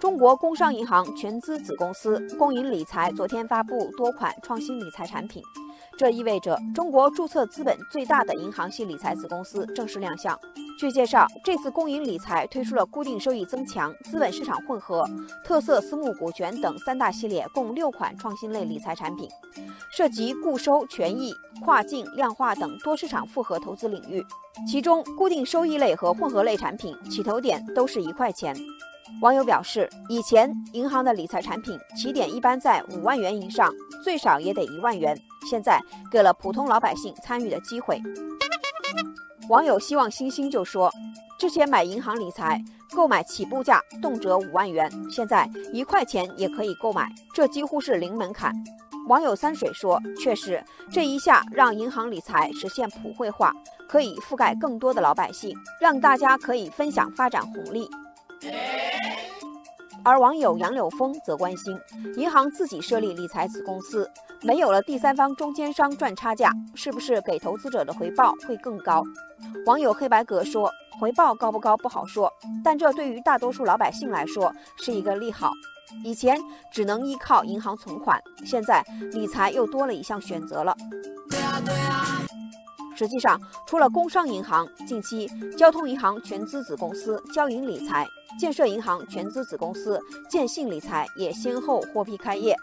中国工商银行全资子公司工银理财昨天发布多款创新理财产品，这意味着中国注册资本最大的银行系理财子公司正式亮相。据介绍，这次工银理财推出了固定收益增强、资本市场混合、特色私募股权等三大系列，共六款创新类理财产品，涉及固收、权益、跨境、量化等多市场复合投资领域。其中，固定收益类和混合类产品起投点都是一块钱。网友表示，以前银行的理财产品起点一般在五万元以上，最少也得一万元。现在给了普通老百姓参与的机会。网友希望星星就说，之前买银行理财，购买起步价动辄五万元，现在一块钱也可以购买，这几乎是零门槛。网友三水说，确实，这一下让银行理财实现普惠化，可以覆盖更多的老百姓，让大家可以分享发展红利。而网友杨柳峰则关心，银行自己设立理财子公司，没有了第三方中间商赚差价，是不是给投资者的回报会更高？网友黑白格说，回报高不高不好说，但这对于大多数老百姓来说是一个利好。以前只能依靠银行存款，现在理财又多了一项选择了。实际上，除了工商银行，近期交通银行全资子公司交银理财、建设银行全资子公司建信理财也先后获批开业，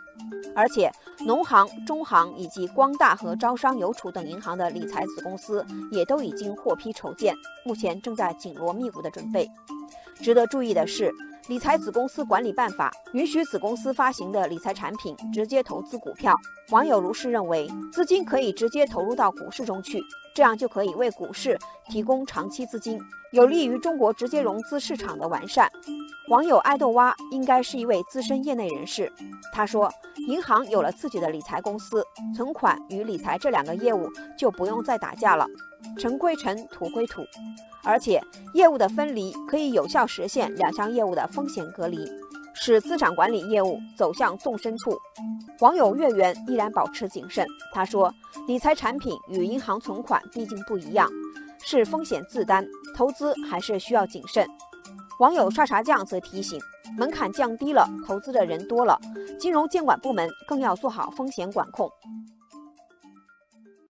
而且农行、中行以及光大和招商邮储等银行的理财子公司也都已经获批筹建，目前正在紧锣密鼓的准备。值得注意的是。理财子公司管理办法允许子公司发行的理财产品直接投资股票。网友如是认为，资金可以直接投入到股市中去，这样就可以为股市提供长期资金，有利于中国直接融资市场的完善。网友爱豆蛙应该是一位资深业内人士，他说：“银行有了自己的理财公司，存款与理财这两个业务就不用再打架了。”尘归尘，土归土，而且业务的分离可以有效实现两项业务的风险隔离，使资产管理业务走向纵深处。网友月圆依然保持谨慎，他说：“理财产品与银行存款毕竟不一样，是风险自担，投资还是需要谨慎。”网友刷茶酱则提醒：门槛降低了，投资的人多了，金融监管部门更要做好风险管控。